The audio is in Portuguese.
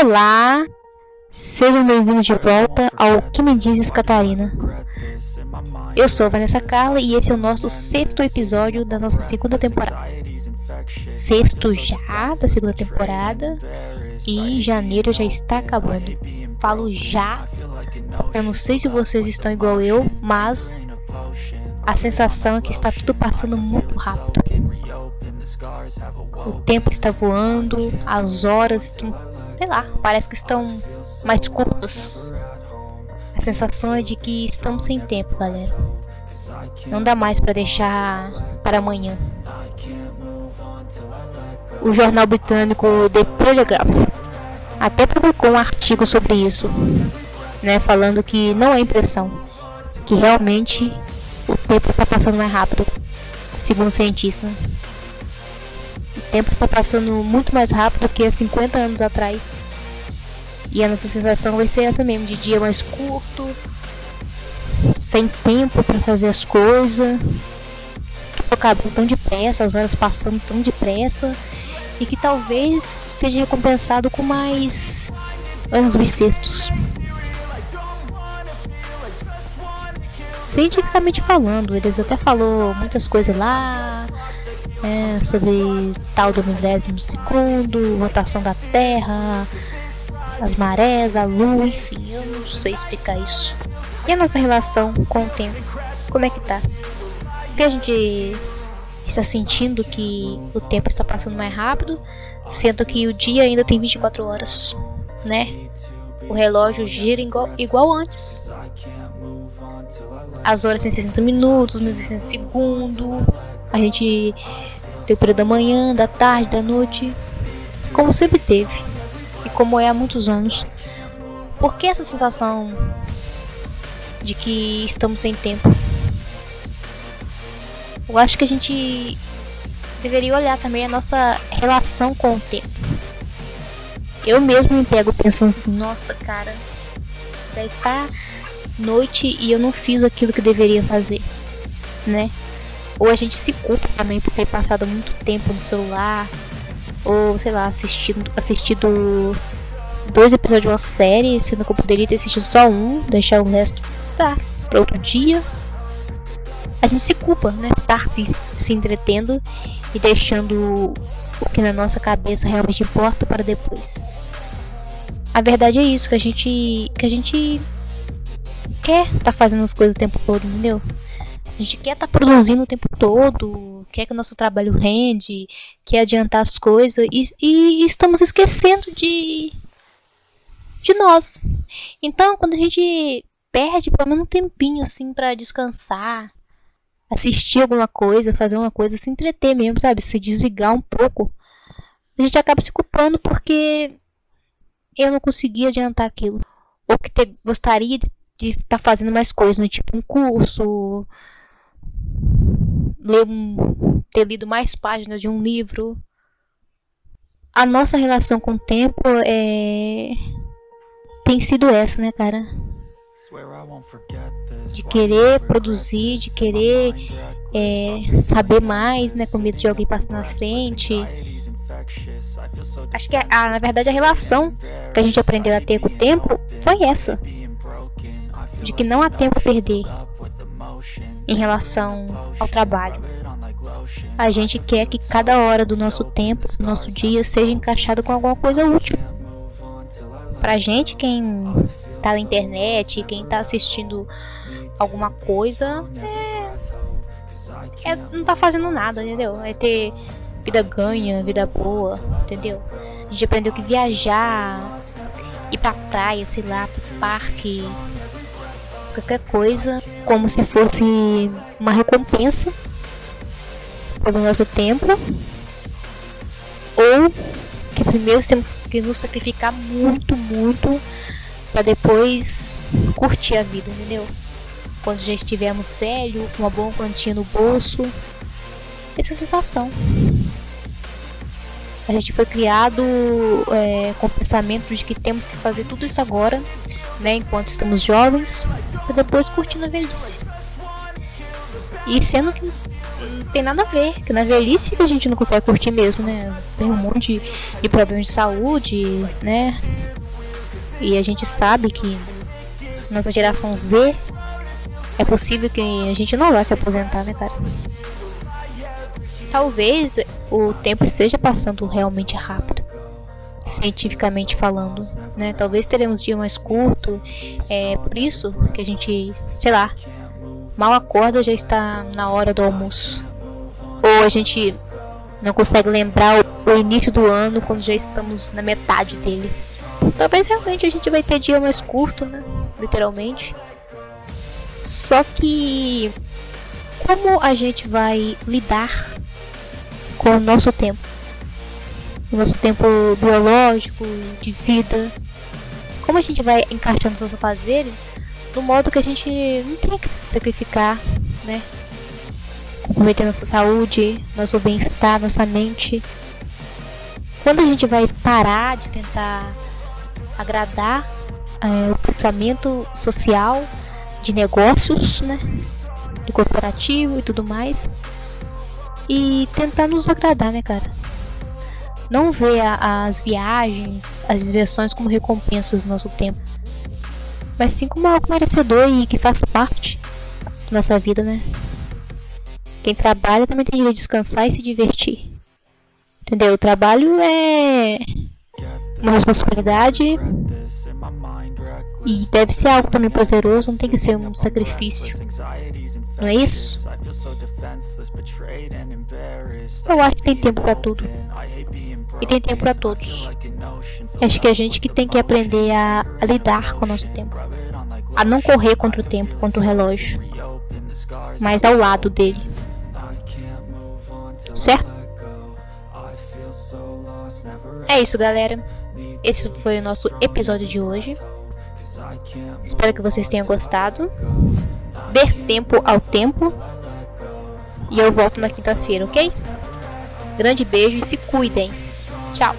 Olá! Sejam bem-vindos de volta ao Que Me Dizes Catarina. Eu sou a Vanessa Carla e esse é o nosso sexto episódio da nossa segunda temporada. Sexto já da segunda temporada e janeiro já está acabando. Falo já, eu não sei se vocês estão igual eu, mas a sensação é que está tudo passando muito rápido. O tempo está voando, as horas estão, sei lá, parece que estão mais curtas. A sensação é de que estamos sem tempo, galera. Não dá mais para deixar para amanhã. O jornal britânico The Telegraph até publicou um artigo sobre isso, né, falando que não é impressão, que realmente o tempo está passando mais rápido, segundo o cientista. Tempo está passando muito mais rápido que há 50 anos atrás. E a nossa sensação vai ser essa mesmo, de dia mais curto, sem tempo para fazer as coisas. Acabando tão depressa, as horas passando tão depressa. E que talvez seja recompensado com mais anos bissextos. Cientificamente falando, eles até falou muitas coisas lá, é, sobre tal do milésimo segundo, rotação da Terra, as marés, a lua, enfim, eu não sei explicar isso. E a nossa relação com o tempo? Como é que tá? Porque a gente está sentindo que o tempo está passando mais rápido, sendo que o dia ainda tem 24 horas, né? O relógio gira igual, igual antes. As horas têm 60 minutos, 1600 segundos. A gente tem o período da manhã, da tarde, da noite, como sempre teve e como é há muitos anos. Por que essa sensação de que estamos sem tempo? Eu acho que a gente deveria olhar também a nossa relação com o tempo. Eu mesmo me pego pensando assim, nossa cara, já está noite e eu não fiz aquilo que deveria fazer, né? Ou a gente se culpa também por ter passado muito tempo no celular, ou sei lá, assistindo, assistido dois episódios de uma série, sendo que eu poderia ter assistido só um, deixar o resto tá, para outro dia. A gente se culpa, né? Estar se, se entretendo e deixando o que na nossa cabeça realmente importa para depois. A verdade é isso, que a gente. que a gente quer tá fazendo as coisas o tempo todo, entendeu? A gente quer estar tá produzindo o tempo todo, quer que o nosso trabalho rende, quer adiantar as coisas e, e estamos esquecendo de de nós. Então, quando a gente perde pelo menos um tempinho assim para descansar, assistir alguma coisa, fazer uma coisa, se entreter mesmo, sabe? Se desligar um pouco, a gente acaba se culpando porque eu não consegui adiantar aquilo. Ou que te, gostaria de estar tá fazendo mais coisas, né? tipo um curso, ler um, ter lido mais páginas de um livro. A nossa relação com o tempo é tem sido essa, né, cara? De querer produzir, de querer é, saber mais, né, com medo de alguém passar na frente. Acho que, a, a, na verdade, a relação que a gente aprendeu a ter com o tempo foi essa. De que não há tempo a perder em relação ao trabalho. A gente quer que cada hora do nosso tempo, do nosso dia, seja encaixado com alguma coisa útil. Pra gente, quem tá na internet, quem tá assistindo alguma coisa, é, é, não tá fazendo nada, entendeu? É ter vida ganha, vida boa, entendeu? A gente aprendeu que viajar, ir pra praia, sei lá, pro parque, qualquer coisa, como se fosse uma recompensa pelo nosso tempo, ou que primeiro temos que nos sacrificar muito, muito para depois curtir a vida, entendeu? Quando já estivermos velho, com uma boa quantia no bolso, essa sensação. A gente foi criado é, com o pensamento de que temos que fazer tudo isso agora, né, enquanto estamos jovens, para depois curtir a velhice. E sendo que tem nada a ver. Que na velhice que a gente não consegue curtir mesmo, né? Tem um monte de, de problemas de saúde, né? E a gente sabe que nossa geração Z é possível que a gente não vai se aposentar, né, cara? Talvez o tempo esteja passando realmente rápido, cientificamente falando, né? Talvez teremos dia mais curto, é por isso que a gente, sei lá, mal acorda já está na hora do almoço, ou a gente não consegue lembrar o, o início do ano quando já estamos na metade dele. Talvez realmente a gente vai ter dia mais curto, né? Literalmente. Só que como a gente vai lidar com o nosso tempo? O nosso tempo biológico, de vida. Como a gente vai encaixando os nossos fazeres do modo que a gente não tem que se sacrificar, né? Comprometer nossa saúde, nosso bem-estar, nossa mente. Quando a gente vai parar de tentar agradar é, o pensamento social de negócios, né? Do corporativo e tudo mais. E tentar nos agradar, né, cara? Não a, as viagens, as diversões como recompensas do nosso tempo. Mas sim como algo merecedor e que faz parte da nossa vida, né? Quem trabalha também tem direito de descansar e se divertir. Entendeu? O trabalho é uma responsabilidade e deve ser algo também prazeroso, não tem que ser um sacrifício. Não é isso? Eu acho que tem tempo para tudo. E tem tempo para todos. Acho que a gente que tem que aprender a, a lidar com o nosso tempo. A não correr contra o tempo, contra o relógio. Mas ao lado dele. Certo? É isso, galera. Esse foi o nosso episódio de hoje. Espero que vocês tenham gostado. Dê tempo ao tempo. E eu volto na quinta-feira, ok? Grande beijo e se cuidem. Tchau.